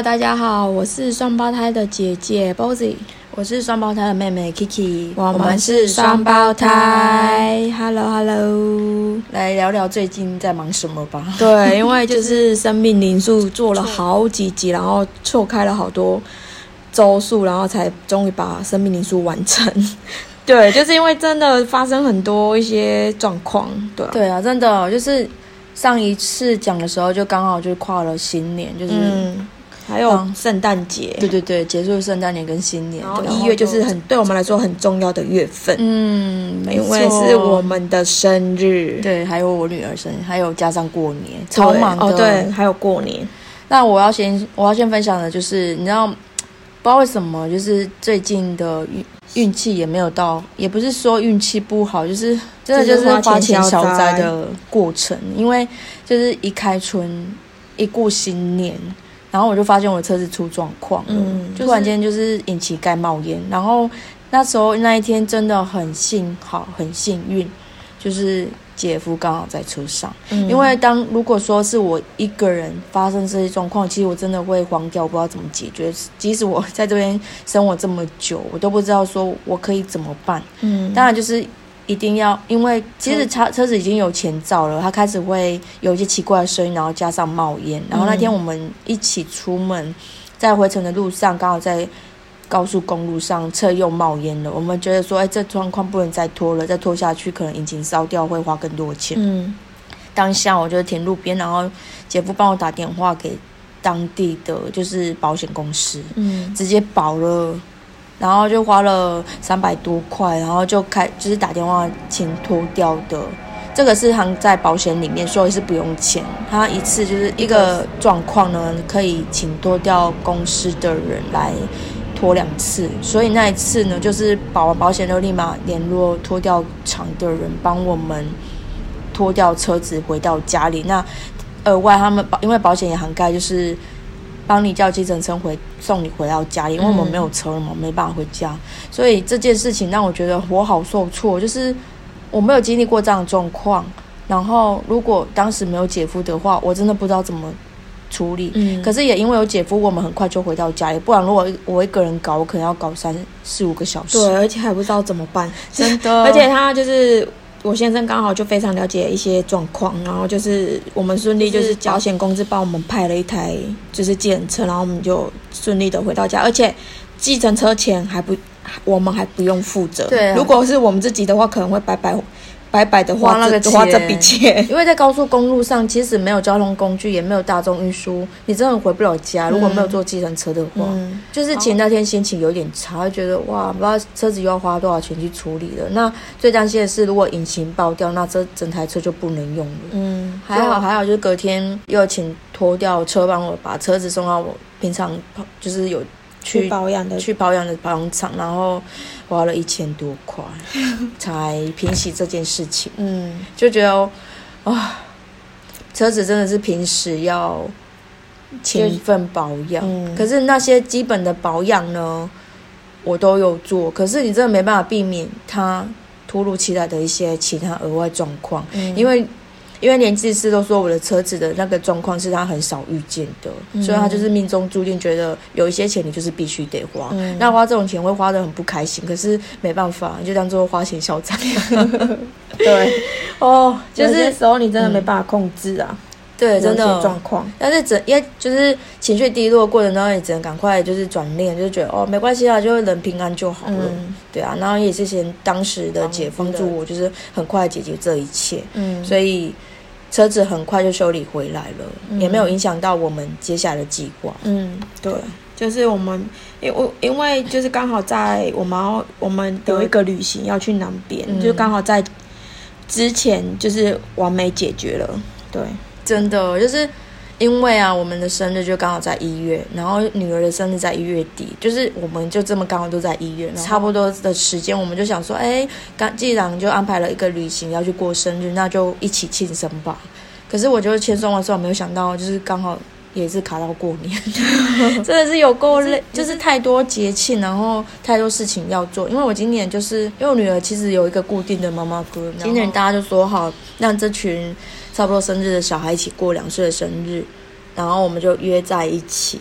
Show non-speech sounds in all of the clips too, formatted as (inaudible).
Hello，大家好，我是双胞胎的姐姐 Bozy，我是双胞胎的妹妹 Kiki，我们是双胞胎。Hello，Hello，来聊聊最近在忙什么吧。对，因为就是生命灵数做了好几集，然后错开了好多周数，然后才终于把生命灵数完成。(laughs) 对，就是因为真的发生很多一些状况。对，对啊，真的就是上一次讲的时候，就刚好就跨了新年，就是。还有圣诞节，对对对，结束圣诞年跟新年，然后一月就是很对我们来说很重要的月份，嗯，因为是我们的生日，对，还有我女儿生日，还有加上过年，超忙的，对，还有过年。那我要先我要先分享的就是，你知道不知道为什么，就是最近的运运气也没有到，也不是说运气不好，就是真的就是花钱消灾的过程，因为就是一开春一过新年。然后我就发现我的车子出状况了，突然间就是引擎盖冒烟。然后那时候那一天真的很幸好，很幸运，就是姐夫刚好在车上。因为当如果说是我一个人发生这些状况，其实我真的会慌掉，不知道怎么解决。即使我在这边生活这么久，我都不知道说我可以怎么办。嗯，当然就是。一定要，因为其实车车子已经有前兆了，它开始会有一些奇怪的声音，然后加上冒烟。然后那天我们一起出门，在回程的路上，刚好在高速公路上，车又冒烟了。我们觉得说，哎，这状况不能再拖了，再拖下去可能引擎烧掉，会花更多钱。嗯，当下我就停路边，然后姐夫帮我打电话给当地的就是保险公司，嗯，直接保了。然后就花了三百多块，然后就开就是打电话请脱掉的，这个是含在保险里面，所以是不用钱。他一次就是一个状况呢，可以请脱掉公司的人来脱两次，所以那一次呢，就是保完保险就立马联络脱掉厂的人帮我们脱掉车子回到家里。那额外他们保因为保险也涵盖就是。帮你叫计程车回送你回到家里，因为我们没有车了嘛，没办法回家，所以这件事情让我觉得我好受挫，就是我没有经历过这样的状况。然后如果当时没有姐夫的话，我真的不知道怎么处理。嗯，可是也因为有姐夫，我们很快就回到家里。不然如果我一个人搞，我可能要搞三四五个小时。对，而且还不知道怎么办，(laughs) 真的。而且他就是。我先生刚好就非常了解一些状况，然后就是我们顺利就是保险公司帮我们派了一台就是计程车，然后我们就顺利的回到家，而且计程车钱还不我们还不用负责。对，如果是我们自己的话，可能会白白。白白的花那个花这笔钱，(laughs) 因为在高速公路上，其实没有交通工具，也没有大众运输，你真的回不了家。如果没有坐计程车的话，就是前那天心情有点差，觉得哇，不知道车子又要花多少钱去处理了。那最担心的是，如果引擎爆掉，那这整台车就不能用了。嗯，还好还好，就是隔天又请拖掉车帮我把车子送到我平常就是有。去保养的，去保养的保养厂，然后花了一千多块，(laughs) 才平息这件事情。嗯，就觉得啊，车子真的是平时要勤奋保养。嗯，可是那些基本的保养呢，我都有做。可是你真的没办法避免它突如其来的一些其他额外状况，因为。因为连技师都说我的车子的那个状况是他很少遇见的，所以他就是命中注定觉得有一些钱你就是必须得花，那花这种钱会花的很不开心，可是没办法，你就当做花钱消灾。(laughs) 对，(laughs) 哦，就是时候你真的没办法控制啊。对，真的。状况，但是只因为就是情绪低落过程当中，也只能赶快就是转念，就是觉得哦没关系啊，就人平安就好了。对啊，然后也谢谢当时的姐帮助我，就是很快解决这一切。嗯，所以车子很快就修理回来了，也没有影响到我们接下来的计划。嗯，对，就是我们因为因为就是刚好在我们我们有一个旅行要去南边，就刚好在之前就是完美解决了。对。真的就是因为啊，我们的生日就刚好在一月，然后女儿的生日在一月底，就是我们就这么刚好都在一月，差不多的时间，我们就想说，哎，刚既然就安排了一个旅行要去过生日，那就一起庆生吧。可是我就是签送的时候，没有想到就是刚好也是卡到过年，(laughs) 真的是有够累，就是太多节庆，然后太多事情要做。因为我今年就是因为我女儿其实有一个固定的妈妈歌，今年大家就说好让这群。差不多生日的小孩一起过两岁的生日，然后我们就约在一起。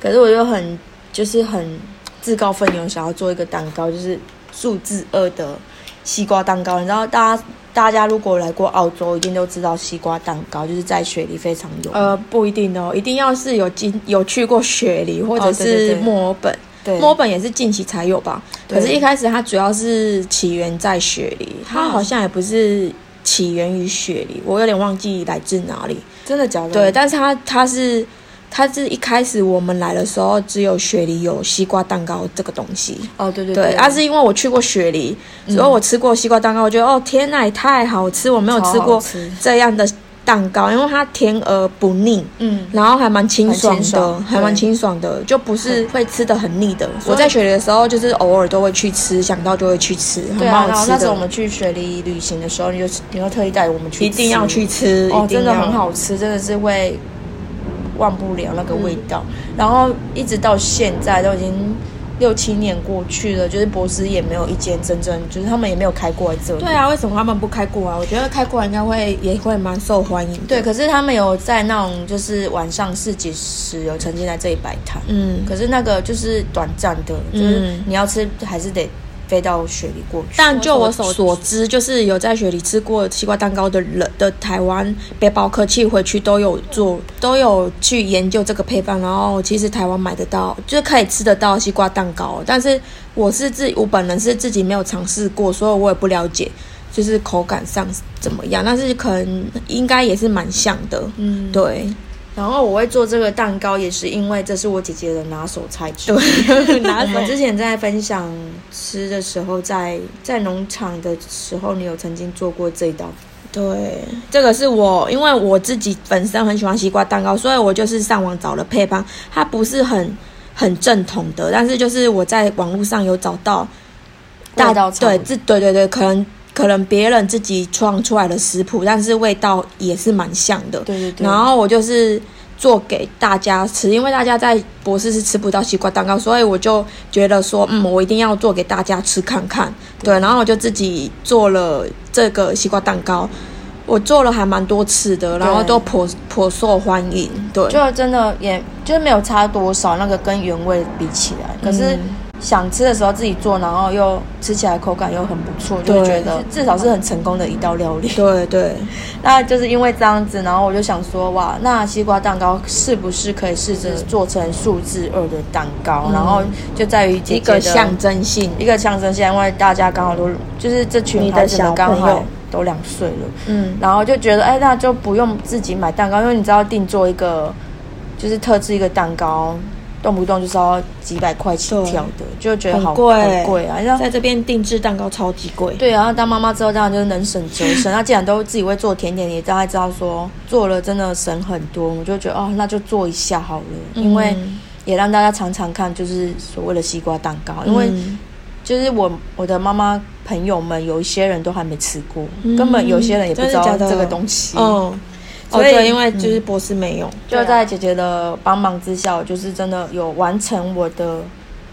可是我又很就是很自告奋勇，想要做一个蛋糕，就是数字二的西瓜蛋糕。你知道，大家大家如果来过澳洲，一定都知道西瓜蛋糕就是在雪梨非常有。呃，不一定哦，一定要是有经有去过雪梨或者是墨尔本。对，墨尔本也是近期才有吧？可是，一开始它主要是起源在雪梨，它好像也不是起源于雪梨，我有点忘记来自哪里。真的假的？对，但是它它是它是一开始我们来的时候，只有雪梨有西瓜蛋糕这个东西。哦，对对对，啊是因为我去过雪梨，所以我吃过西瓜蛋糕，我觉得哦天呐，也太好吃！我没有吃过这样的。蛋糕，因为它甜而不腻，嗯，然后还蛮清爽的，还蛮清爽的，就不是会吃的很腻的。我在雪梨的时候，就是偶尔都会去吃，想到就会去吃，很好吃的。那时候我们去雪梨旅行的时候，你就你会特意带我们去，一定要去吃，哦，真的很好吃，真的是会忘不了那个味道。然后一直到现在都已经。六七年过去了，就是博斯也没有一间真正，就是他们也没有开过这里。对啊，为什么他们不开过啊？我觉得开过应该会也会蛮受欢迎。对，可是他们有在那种就是晚上市集时有曾经在这里摆摊。嗯，可是那个就是短暂的，就是你要吃还是得。飞到雪梨过去，但就我所所知，就是有在雪梨吃过西瓜蛋糕的人的台湾背包客寄回去都有做，都有去研究这个配方，然后其实台湾买得到，就是可以吃得到西瓜蛋糕。但是我是自我本人是自己没有尝试过，所以我也不了解，就是口感上怎么样。但是可能应该也是蛮像的，嗯，对。然后我会做这个蛋糕，也是因为这是我姐姐的拿手菜。对，(laughs) 我们之前在分享吃的时候，在在农场的时候，你有曾经做过这一道。对，这个是我，因为我自己本身很喜欢西瓜蛋糕，所以我就是上网找了配方。它不是很很正统的，但是就是我在网络上有找到大道对，这对对对，可能。可能别人自己创出来的食谱，但是味道也是蛮像的。对对对。然后我就是做给大家吃，因为大家在博士是吃不到西瓜蛋糕，所以我就觉得说，嗯，我一定要做给大家吃看看。对。然后我就自己做了这个西瓜蛋糕，我做了还蛮多次的，然后都颇颇受欢迎。对。就真的也就是没有差多少，那个跟原味比起来，可是。想吃的时候自己做，然后又吃起来口感又很不错，就觉得至少是很成功的一道料理。对对，(laughs) 那就是因为这样子，然后我就想说，哇，那西瓜蛋糕是不是可以试着做成数字二的蛋糕？然后就在于一个象征性，一个象征性，因为大家刚好都就是这群孩子们刚好都两岁了，嗯，然后就觉得，哎，那就不用自己买蛋糕，因为你知道定做一个就是特制一个蛋糕。动不动就是要几百块起跳的，就觉得好贵，贵啊！在这边定制蛋糕超级贵。对，然后当妈妈之后，当然就是能省则省。(laughs) 那既然都自己会做甜点，也大概知道说做了真的省很多，我就觉得哦，那就做一下好了，因为也让大家尝尝看，就是所谓的西瓜蛋糕。因为就是我我的妈妈朋友们有一些人都还没吃过，根本有些人也不知道这个东西。嗯。所以，因为就是博士没有，就在姐姐的帮忙之下，就是真的有完成我的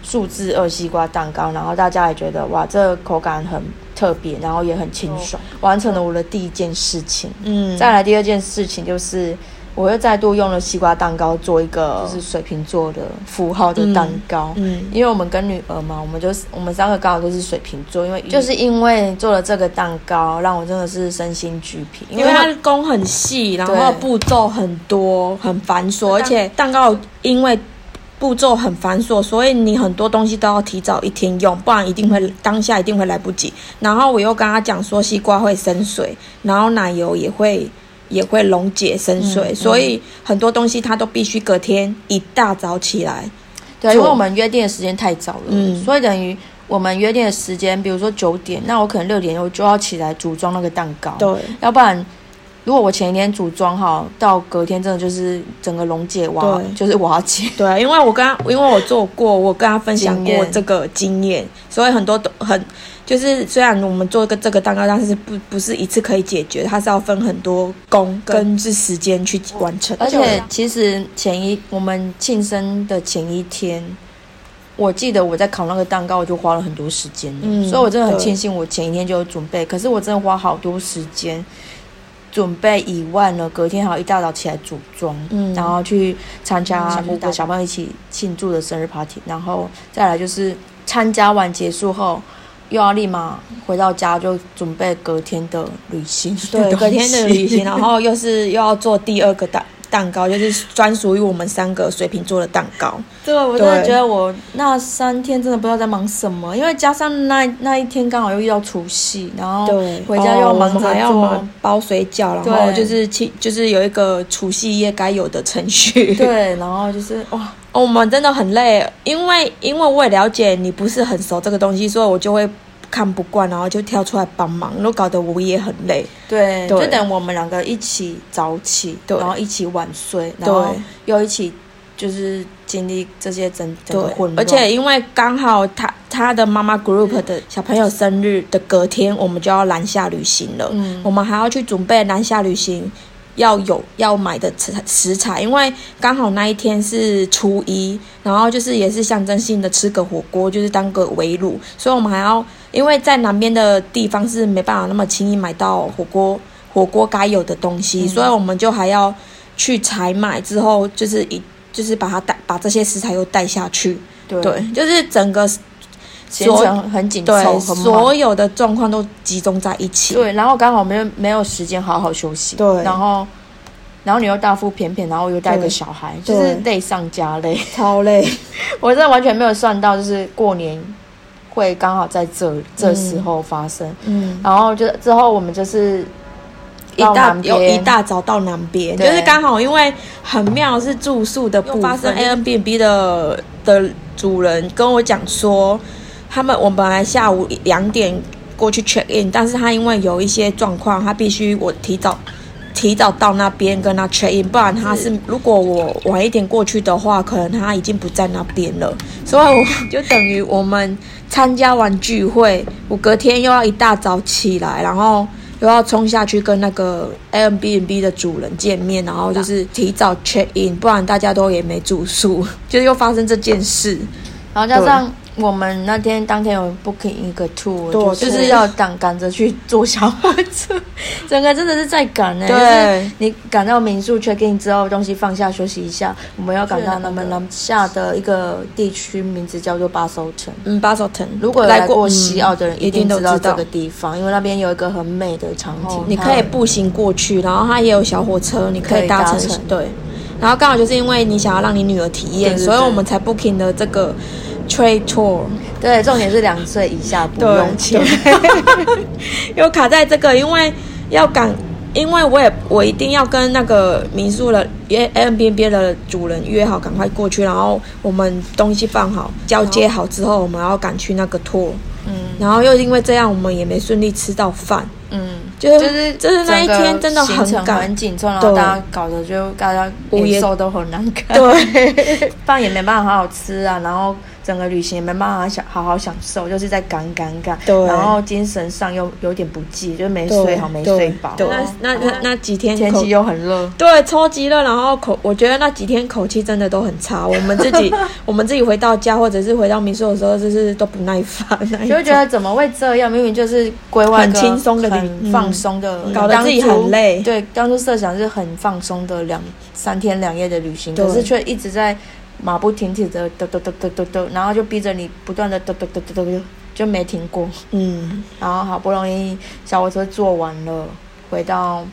数字二西瓜蛋糕，然后大家也觉得哇，这口感很特别，然后也很清爽，完成了我的第一件事情。嗯，再来第二件事情就是。我又再度用了西瓜蛋糕做一个就是水瓶座的符号的蛋糕，嗯，因为我们跟女儿嘛，我们就是我们三个刚好都是水瓶座，因为就是因为做了这个蛋糕，让我真的是身心俱疲，因为它工很细，然后步骤很多，很繁琐，而且蛋糕因为步骤很繁琐，所以你很多东西都要提早一天用，不然一定会当下一定会来不及。然后我又跟他讲说，西瓜会生水，然后奶油也会。也会溶解生水，所以很多东西它都必须隔天一大早起来。对，因为我们约定的时间太早了，嗯，所以等于我们约定的时间，比如说九点，那我可能六点我就要起来组装那个蛋糕。对，要不然如果我前一天组装好，到隔天真的就是整个溶解瓦，就是瓦解。(laughs) 对，因为我跟他，因为我做过，我跟他分享过这个经验，所以很多都很。就是虽然我们做一个这个蛋糕，但是不不是一次可以解决，它是要分很多工跟是时间去完成。而且其实前一我们庆生的前一天，我记得我在烤那个蛋糕，我就花了很多时间。嗯，所以我真的很庆幸我前一天就有准备。可是我真的花好多时间，准备以外呢，隔天还要一大早起来组装，嗯，然后去参加五个小朋友一起庆祝的生日 party，然后再来就是参加完结束后，又要立马回到家就准备隔天的旅行，对，隔天的旅行，(laughs) 然后又是又要做第二个蛋蛋糕，就是专属于我们三个水瓶座的蛋糕。对，我真的觉得我那三天真的不知道在忙什么，因为加上那那一天刚好又遇到除夕，然后回家又忙着做包水饺，然后就是去就是有一个除夕夜该有的程序。对，然后就是哇，我们真的很累，因为因为我也了解你不是很熟这个东西，所以我就会。看不惯，然后就跳出来帮忙，然后搞得我也很累。对，就等我们两个一起早起，然后一起晚睡，然后又一起就是经历这些整整个混乱而且因为刚好他他的妈妈 group 的小朋友生日的隔天，我们就要南下旅行了。嗯，我们还要去准备南下旅行。要有要买的食食材，因为刚好那一天是初一，然后就是也是象征性的吃个火锅，就是当个围炉，所以我们还要因为在南边的地方是没办法那么轻易买到火锅火锅该有的东西，所以我们就还要去采买之后，就是一就是把它带把这些食材又带下去，对，就是整个。行程很紧凑，所有的状况都集中在一起。对，然后刚好没有没有时间好好休息。对，然后，然后你又大腹便便，然后又带个小孩，就是累上加累，超累。(laughs) 我真的完全没有算到，就是过年会刚好在这这时候发生。嗯，然后就之后我们就是一大有一大早到南边，就是刚好因为很妙是住宿的部分，A N B B 的的主人跟我讲说。他们我本来下午两点过去 check in，但是他因为有一些状况，他必须我提早提早到那边跟他 check in，不然他是如果我晚一点过去的话，可能他已经不在那边了。所以我就等于我们参加完聚会，我隔天又要一大早起来，然后又要冲下去跟那个 Airbnb 的主人见面，然后就是提早 check in，不然大家都也没住宿，(laughs) 就是又发生这件事，然后加上。我们那天当天有 booking 一个 tour，就是要赶赶着去坐小火车，(laughs) 整个真的是在赶呢。对，你赶到民宿 check in 之后，东西放下休息一下，我们要赶到那们南下的一个地区，名字叫做巴索城。嗯，巴索城。如果来过西澳的人一定知道这个地方，因为那边有一个很美的场景，你可以步行过去，然后它也有小火车，你可以搭乘。对，然后刚好就是因为你想要让你女儿体验，所以我们才 booking 的这个。Trade tour，对，重点是两岁以下不用钱，又 (laughs) 卡在这个，因为要赶，因为我也我一定要跟那个民宿的约 M B B 的主人约好，赶快过去，然后我们东西放好，交接好之后，我们要赶去那个 tour，嗯，然后又因为这样，我们也没顺利吃到饭，嗯，就是就是那一天真的很赶。很紧凑，然后大家搞得就大家脸色都很难看，对，(laughs) 饭也没办法好好吃啊，然后。整个旅行也没办法享好好享受，就是在赶赶赶，然后精神上又有点不济，就没睡好，没睡饱。那那那那几天天气又很热，对，超级热。然后口，我觉得那几天口气真的都很差。我们自己，(laughs) 我们自己回到家或者是回到民宿的时候，就是都不耐烦，就会觉得怎么会这样？明明就是规划很轻松的、很放松的，搞得自己很累。对，当初设想是很放松的两三天两夜的旅行，可是却一直在。马不停蹄的抖抖抖抖抖抖，然后就逼着你不断的抖抖抖抖抖，就没停过。嗯，然后好不容易小火车坐完了，回到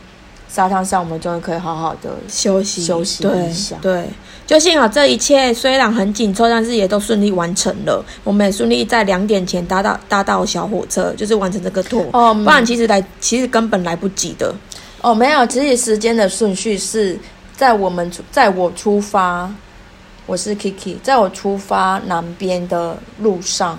沙滩上，我们终于可以好好的休息休息一下。对，就幸好这一切虽然很紧凑，但是也都顺利完成了。我们也顺利在两点前搭到搭到小火车，就是完成这个 tour。哦，不然其实来其实根本来不及的。哦，没有，其实时间的顺序是在我们在我出发。我是 Kiki，在我出发南边的路上，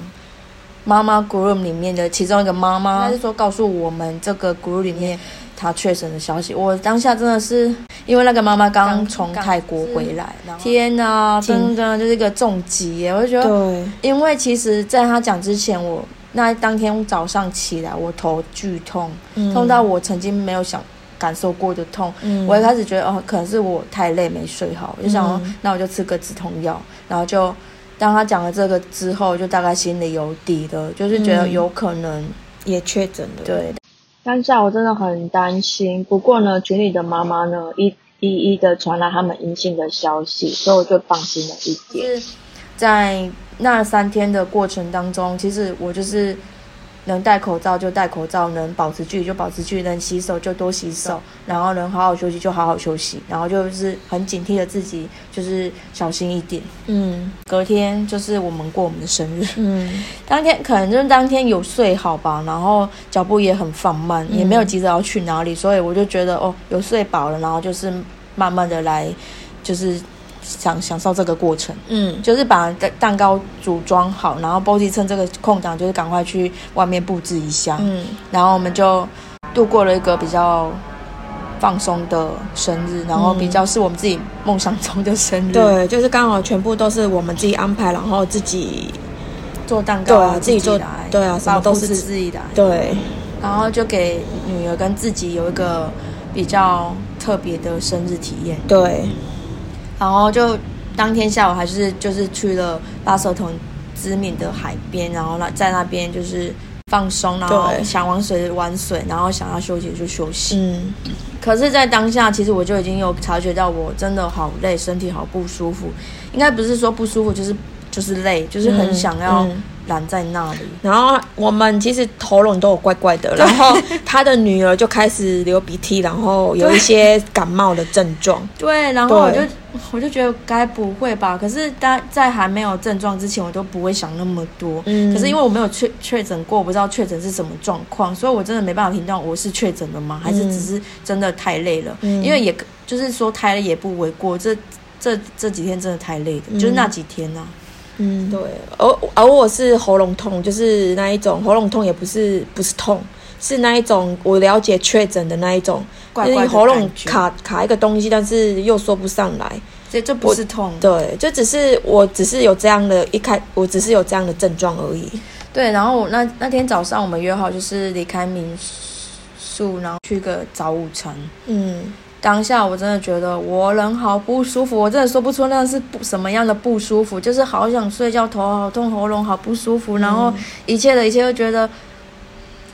妈妈 group 里面的其中一个妈妈，她是说告诉我们这个 group 里面她确诊的消息。我当下真的是因为那个妈妈刚从泰国回来，天哪，真的就是一个重疾耶！我就觉得，对，因为其实在她讲之前，我那当天早上起来，我头剧痛，痛到我曾经没有想。感受过的痛，我一开始觉得哦，可能是我太累没睡好，我就想，那我就吃个止痛药。然后就当他讲了这个之后，就大概心里有底了，就是觉得有可能也确诊了。对，当下我真的很担心，不过呢，群里的妈妈呢一一一的传来他们阴性的消息，所以我就放心了一点。在那三天的过程当中，其实我就是。能戴口罩就戴口罩，能保持距离就保持距离，能洗手就多洗手，然后能好好休息就好好休息，然后就是很警惕的自己，就是小心一点。嗯，隔天就是我们过我们的生日。嗯，当天可能就是当天有睡好吧，然后脚步也很放慢，也没有急着要去哪里，所以我就觉得哦，有睡饱了，然后就是慢慢的来，就是。享享受这个过程，嗯，就是把蛋糕组装好，然后 Body 趁这个空档，就是赶快去外面布置一下，嗯，然后我们就度过了一个比较放松的生日，然后比较是我们自己梦想中的生日，对，就是刚好全部都是我们自己安排，然后自己做蛋糕，对啊，自己做，对啊，什么都是自己的，对，然后就给女儿跟自己有一个比较特别的生日体验，对。然后就当天下午还是就是去了巴塞同知名的海边，然后那在那边就是放松，然后想玩水玩水，然后想要休息就休息。嗯，可是，在当下其实我就已经有察觉到我真的好累，身体好不舒服。应该不是说不舒服，就是就是累，就是很想要。拦在那里，然后我们其实喉咙都有怪怪的，然后他的女儿就开始流鼻涕，然后有一些感冒的症状。(laughs) 对，然后我就我就觉得该不会吧？可是当在还没有症状之前，我都不会想那么多。嗯。可是因为我没有确确诊过，我不知道确诊是什么状况，所以我真的没办法评断我是确诊了吗？还是只是真的太累了？嗯。因为也就是说太累也不为过，这这这几天真的太累了，就是那几天呢。嗯，对，而而我是喉咙痛，就是那一种喉咙痛，也不是不是痛，是那一种我了解确诊的那一种，就是喉咙卡卡一个东西，但是又说不上来，所以这不是痛，对，就只是我只是有这样的一开，我只是有这样的症状而已。对，然后那那天早上我们约好就是离开民宿，然后去个早午餐。嗯。当下我真的觉得我人好不舒服，我真的说不出那是不什么样的不舒服，就是好想睡觉，头好痛，喉咙好不舒服，然后一切的一切都觉得，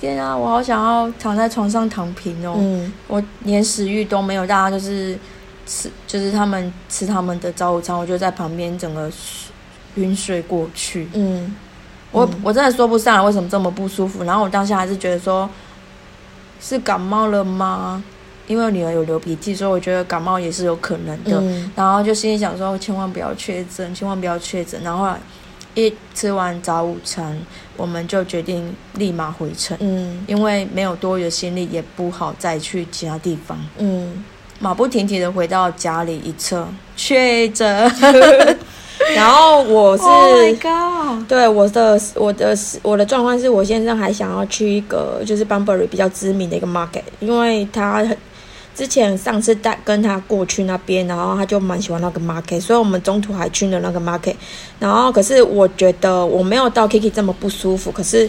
天啊，我好想要躺在床上躺平哦，嗯我连食欲都没有，大家就是吃，就是他们吃他们的早午餐，我就在旁边整个晕睡过去。嗯，我我真的说不上来为什么这么不舒服，然后我当下还是觉得说，是感冒了吗？因为女儿有流鼻涕，所以我觉得感冒也是有可能的。然后就心里想说，千万不要确诊，千万不要确诊。然后一吃完早午餐，我们就决定立马回城。嗯，因为没有多余的心力，也不好再去其他地方。嗯，马不停蹄的回到家里一测确诊。(laughs) 然后我是，对我的我的我的状况是我先生还想要去一个就是 Bunbury 比较知名的一个 market，因为他很。之前上次带跟他过去那边，然后他就蛮喜欢那个 market，所以我们中途还去了那个 market。然后可是我觉得我没有到 Kiki 这么不舒服，可是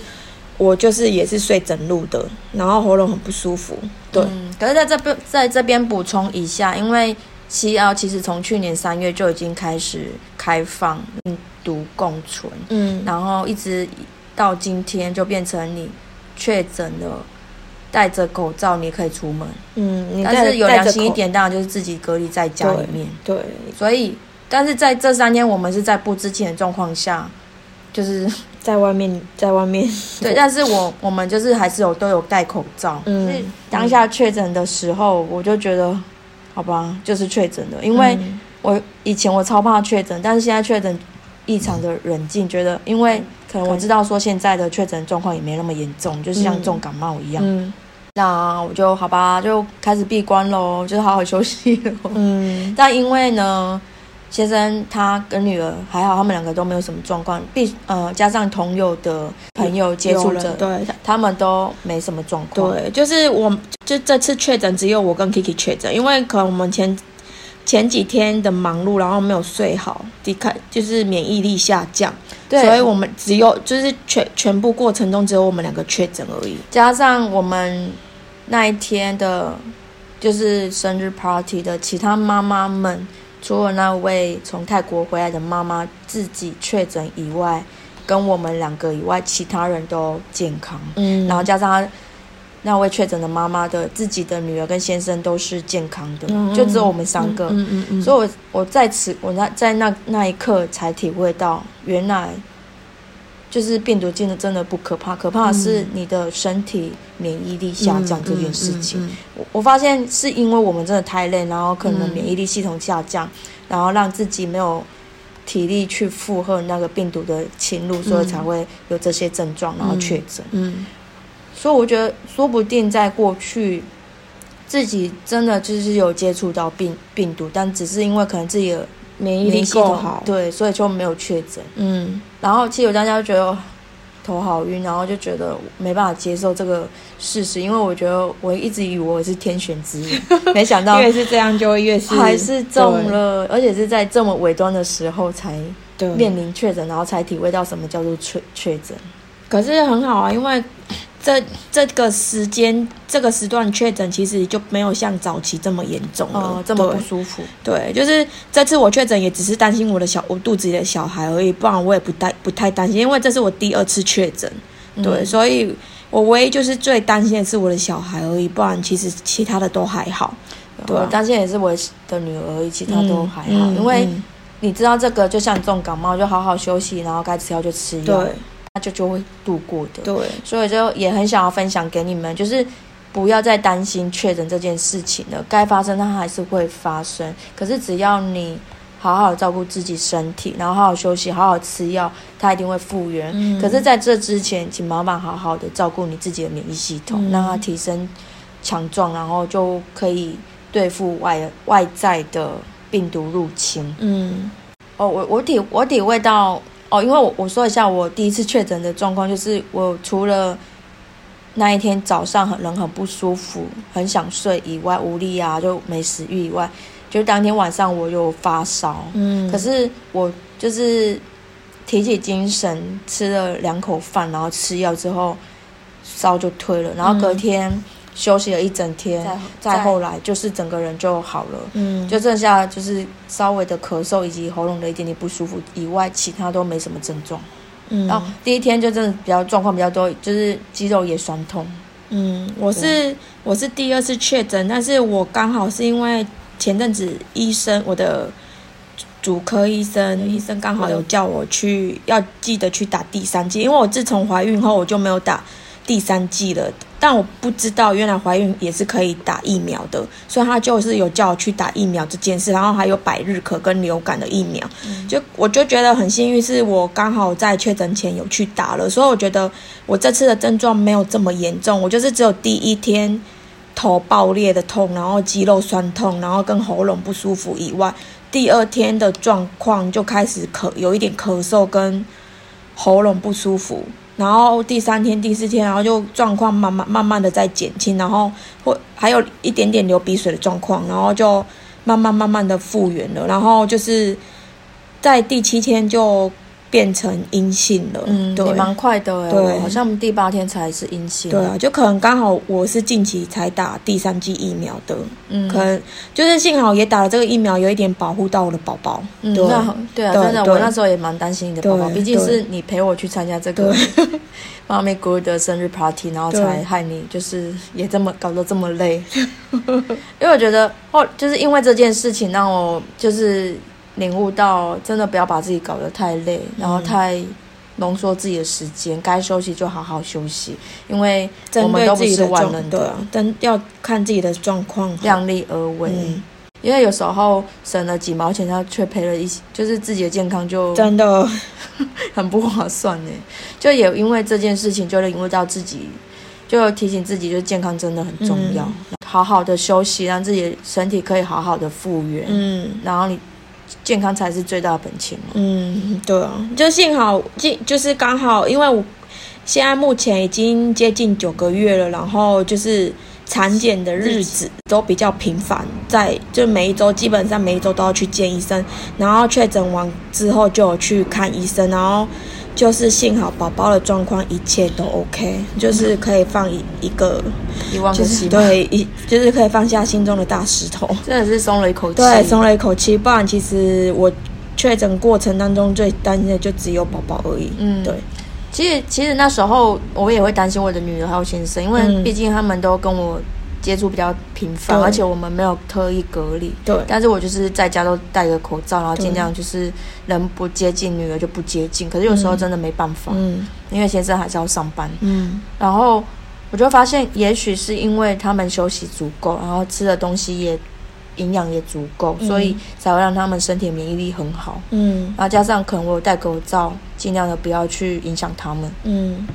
我就是也是睡整路的，然后喉咙很不舒服。对，可是在这边在这边补充一下，因为七幺其实从去年三月就已经开始开放病毒共存，嗯，然后一直到今天就变成你确诊了。戴着口罩你可以出门，嗯，但是有良心一点，当然就是自己隔离在家里面。对，所以，但是在这三天，我们是在不知情的状况下，就是 (laughs) 在外面，在外面。对，但是我我们就是还是有都有戴口罩。嗯，当下确诊的时候，我就觉得，好吧，就是确诊的，因为我以前我超怕确诊，但是现在确诊异常的冷静，觉得因为可能我知道说现在的确诊状况也没那么严重，就是像重感冒一样。那我就好吧，就开始闭关喽，就是好好休息喽。嗯，(laughs) 但因为呢，先生他跟女儿还好，他们两个都没有什么状况。必呃，加上同友的朋友接触者，对，他们都没什么状况。对，就是我就这次确诊只有我跟 Kiki 确诊，因为可能我们前前几天的忙碌，然后没有睡好，抵抗就是免疫力下降，所以我们只有就是全全部过程中只有我们两个确诊而已，加上我们。那一天的，就是生日 party 的其他妈妈们，除了那位从泰国回来的妈妈自己确诊以外，跟我们两个以外，其他人都健康。嗯，然后加上那位确诊的妈妈的自己的女儿跟先生都是健康的，就只有我们三个。嗯嗯嗯。所以，我我在此，我那在那那一刻才体会到，原来就是病毒真的真的不可怕，可怕的是你的身体免疫力下降这件事情。我我发现是因为我们真的太累，然后可能免疫力系统下降，然后让自己没有。体力去负荷那个病毒的侵入，所以才会有这些症状，然后确诊。嗯，所以我觉得说不定在过去自己真的就是有接触到病病毒，但只是因为可能自己的免疫力够好，对，所以就没有确诊。嗯，然后其实大家觉得。头好晕，然后就觉得没办法接受这个事实，因为我觉得我一直以为我是天选之人，(laughs) 没想到越是这样就会越是还是中了，而且是在这么尾端的时候才面临确诊，然后才体会到什么叫做确确诊。可是很好啊，因为。这这个时间这个时段确诊，其实就没有像早期这么严重了，这么不舒服。对，就是这次我确诊，也只是担心我的小我肚子里的小孩而已，不然我也不担不太担心，因为这是我第二次确诊。对，所以我唯一就是最担心的是我的小孩而已，不然其实其他的都还好。对，担心也是我的女儿而已，其他都还好。因为你知道这个，就像这种感冒，就好好休息，然后该吃药就吃药。对。那就就会度过的，对，所以就也很想要分享给你们，就是不要再担心确诊这件事情了，该发生它还是会发生，可是只要你好好照顾自己身体，然后好好休息，好好吃药，它一定会复原。可是在这之前，请妈妈好好的照顾你自己的免疫系统，让它提升强壮，然后就可以对付外外在的病毒入侵。嗯，哦，我我体我体会到。哦，因为我我说一下我第一次确诊的状况，就是我除了那一天早上很人很不舒服，很想睡以外，无力啊，就没食欲以外，就当天晚上我有发烧，嗯，可是我就是提起精神，吃了两口饭，然后吃药之后，烧就退了，然后隔天。休息了一整天，再后来就是整个人就好了，嗯，就剩下就是稍微的咳嗽以及喉咙的一点点不舒服以外，其他都没什么症状。嗯，然后第一天就真的比较状况比较多，就是肌肉也酸痛。嗯，我是我是第二次确诊，但是我刚好是因为前阵子医生我的主科医生医生刚好有叫我去要记得去打第三剂，因为我自从怀孕后我就没有打。第三季了，但我不知道原来怀孕也是可以打疫苗的，所以他就是有叫我去打疫苗这件事，然后还有百日咳跟流感的疫苗，就我就觉得很幸运，是我刚好在确诊前有去打了，所以我觉得我这次的症状没有这么严重，我就是只有第一天头爆裂的痛，然后肌肉酸痛，然后跟喉咙不舒服以外，第二天的状况就开始咳，有一点咳嗽跟喉咙不舒服。然后第三天、第四天，然后就状况慢慢、慢慢的在减轻，然后会还有一点点流鼻水的状况，然后就慢慢、慢慢的复原了，然后就是在第七天就。变成阴性了，嗯，对，蛮快的，对，好像第八天才是阴性，对啊，就可能刚好我是近期才打第三剂疫苗的，嗯，可能就是幸好也打了这个疫苗，有一点保护到我的宝宝，嗯，对。啊，对啊，真的，我那时候也蛮担心你的宝宝，毕竟是你陪我去参加这个妈咪 good 的生日 party，然后才害你就是也这么搞得这么累，因为我觉得哦，就是因为这件事情让我就是。领悟到，真的不要把自己搞得太累，然后太浓缩自己的时间，该休息就好好休息，因为我们都不是万能的，但要看自己的状况，量力而为。因为有时候省了几毛钱，他却赔了一些，就是自己的健康就真的 (laughs) 很不划算呢。就也因为这件事情，就领悟到自己，就提醒自己，就健康真的很重要，好好的休息，让自己身体可以好好的复原。嗯，然后你。健康才是最大的本钱嘛。嗯，对啊，就幸好，就就是刚好，因为我现在目前已经接近九个月了，然后就是产检的日子都比较频繁，在就每一周基本上每一周都要去见医生，然后确诊完之后就有去看医生，然后。就是幸好宝宝的状况一切都 OK，就是可以放一一个，就是对一就是可以放下心中的大石头，真的是松了一口气。对，松了一口气。不然其实我确诊过程当中最担心的就只有宝宝而已。嗯，对。其实其实那时候我也会担心我的女儿还有先生，因为嗯毕竟他们都跟我接触比较频繁，而且我们没有特意隔离。对但是我就是在家都戴个口罩，然后尽量就是人不接近，女儿就不接近。可是有时候真的没办法，嗯因为先生还是要上班。嗯然后我就发现，也许是因为他们休息足够，然后吃的东西也营养也足够，嗯所以才会让他们身体免疫力很好。嗯然后加上可能我有戴口罩，尽量的不要去影响他们。嗯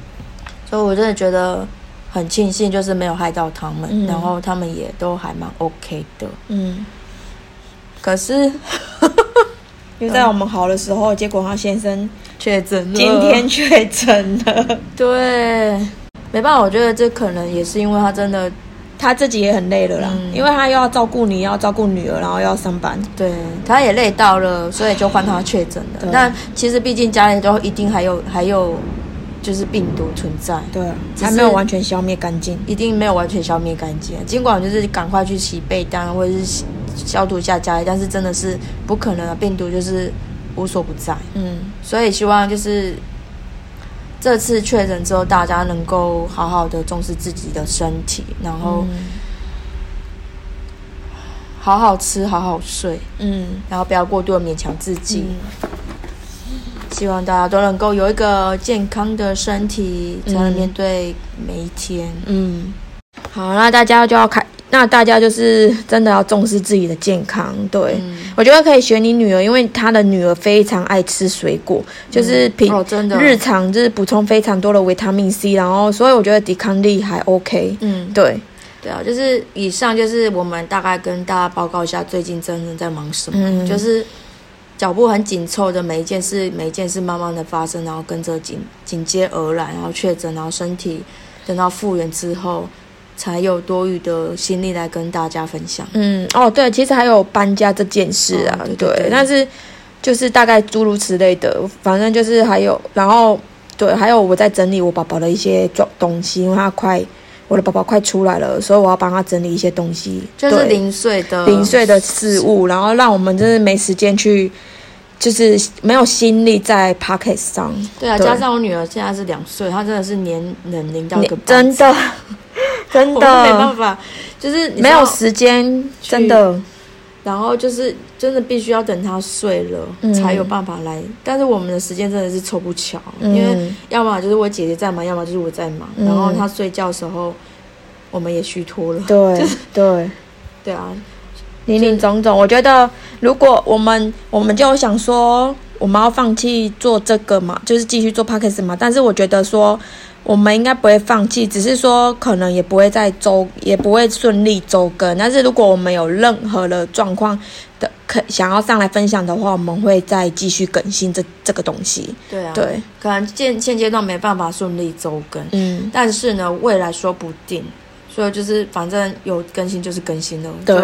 所以我真的觉得很庆幸，就是没有害到他们，嗯。然后他们也都还蛮 OK 的。嗯，可是 (laughs) 就在我们好的时候，结果他先生确诊了，今天确诊了，对，没办法，我觉得这可能也是因为他真的他自己也很累了啦，嗯。因为他又要照顾你，又要照顾女儿，然后又要上班。对，他也累到了，所以就换他确诊了。对。但其实毕竟家里都一定还有还有就是病毒存在，对还没有完全消灭干净。一定没有完全消灭干净。尽管就是赶快去洗被单或者是洗消毒一下家里，但是真的是不可能啊，病毒就是无所不在。嗯所以希望就是这次确诊之后，大家能够好好的重视自己的身体，然后嗯好好吃，好好睡，嗯然后不要过度的勉强自己。嗯希望大家都能够有一个健康的身体，才能面对每一天。嗯，好，那大家就要开，那大家就是真的要重视自己的健康。对，嗯。我觉得可以学你女儿，因为她的女儿非常爱吃水果，就是平、哦，真的，日常就是补充非常多的维他命 C，然后所以我觉得抵抗力还 OK。嗯，对，对啊，就是以上就是我们大概跟大家报告一下最近真正在忙什么，嗯。就是脚步很紧凑的每一件事，每一件事慢慢的发生，然后跟着紧紧接而来，然后确诊，然后身体等到复原之后，才有多余的心力来跟大家分享。嗯，哦，对，其实还有搬家这件事啊，哦对对对但是就是大概诸如此类的，反正就是还有，然后对，还有我在整理我宝宝的一些装东西，因为他快，我的宝宝快出来了，所以我要帮他整理一些东西，就是零碎的零碎的事物，然后让我们真的没时间去，就是没有心力在 p o c k e t 上，对啊，对。加上我女儿现在是两岁，她真的是年能龄到一个真的 (laughs) 真的。没办法，就是没有时间，真的，然后就是真的必须要等他睡了、嗯才有办法来，但是我们的时间真的是凑不巧，嗯因为要么就是我姐姐在忙，要么就是我在忙。嗯然后他睡觉的时候，我们也虚脱了。对 (laughs) 对。对啊，林林总总，我觉得如果我们我们就想说我们要放弃做这个嘛，就是继续做 p o d c a s t 嘛，但是我觉得说我们应该不会放弃，只是说可能也不会在周也不会顺利周更，但是如果我们有任何的状况的可想要上来分享的话，我们会再继续更新这这个东西。对啊，，对，可能现现阶段没办法顺利周更，嗯，但是呢，未来说不定，所以就是反正有更新就是更新了，对。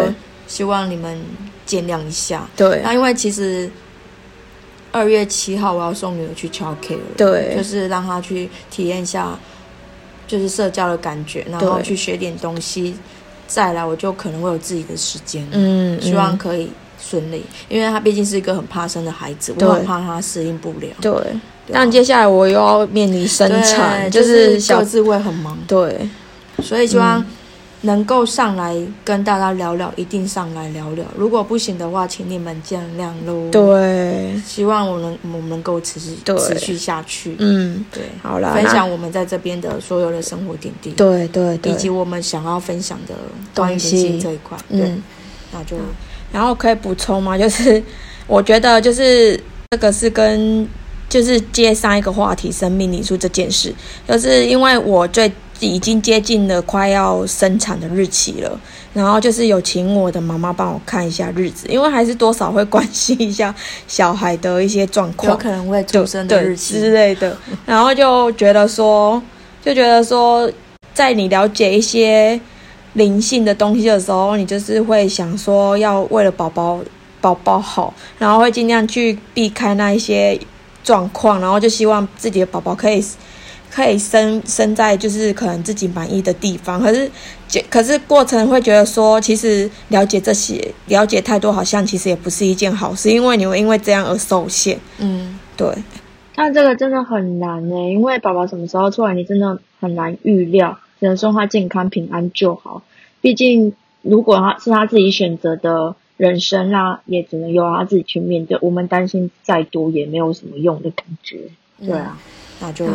希望你们见谅一下。对。那因为其实二月七号我要送女儿去敲 K 了，对。就是让她去体验一下，就是社交的感觉，然后去学点东西，再来我就可能会有自己的时间，嗯，希望嗯可以顺利，因为她毕竟是一个很怕生的孩子，我很怕她适应不了。对。但接下来我又要面临生产，就就是小各自会很忙，对。所以希望嗯能够上来跟大家聊聊，一定上来聊聊。如果不行的话，请你们见谅喽。，对，希望我能我们能够持续持续下去。嗯，对，好啦，分享我们在这边的所有的生活点滴，对对对，以及我们想要分享的关于灵东西性这一块。对，嗯，那就然后可以补充吗？就是我觉得就是这个是跟就是接上一个话题，生命礼数这件事，就是因为我最已经接近了快要生产的日期了，然后就是有请我的妈妈帮我看一下日子，因为还是多少会关心一下小孩的一些状况有况。可能会出生的日期之。类的，然后就觉得说，就觉得说，在你了解一些灵性的东西的时候，你就是会想说，要为了宝宝宝宝好，然后会尽量去避开那一些状况，然后就希望自己的宝宝可以可以生生在就是可能自己满意的地方。可是，可是过程会觉得说，其实了解这些，了解太多，好像其实也不是一件好事，因为你会因为这样而受限。嗯，对，但这个真的很难呢，因为宝宝什么时候出来，你真的很难预料，只能说他健康平安就好。毕竟如果他是他自己选择的人生啊，也只能由他自己去面对。我们担心再多也没有什么用的感觉。对啊，那就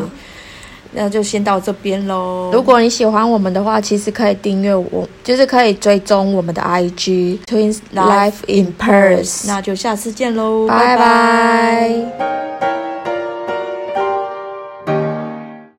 那就先到这边喽。如果你喜欢我们的话，其实可以订阅我，就是可以追踪我们的 IG Twins Life in Paris。那就下次见喽，拜拜。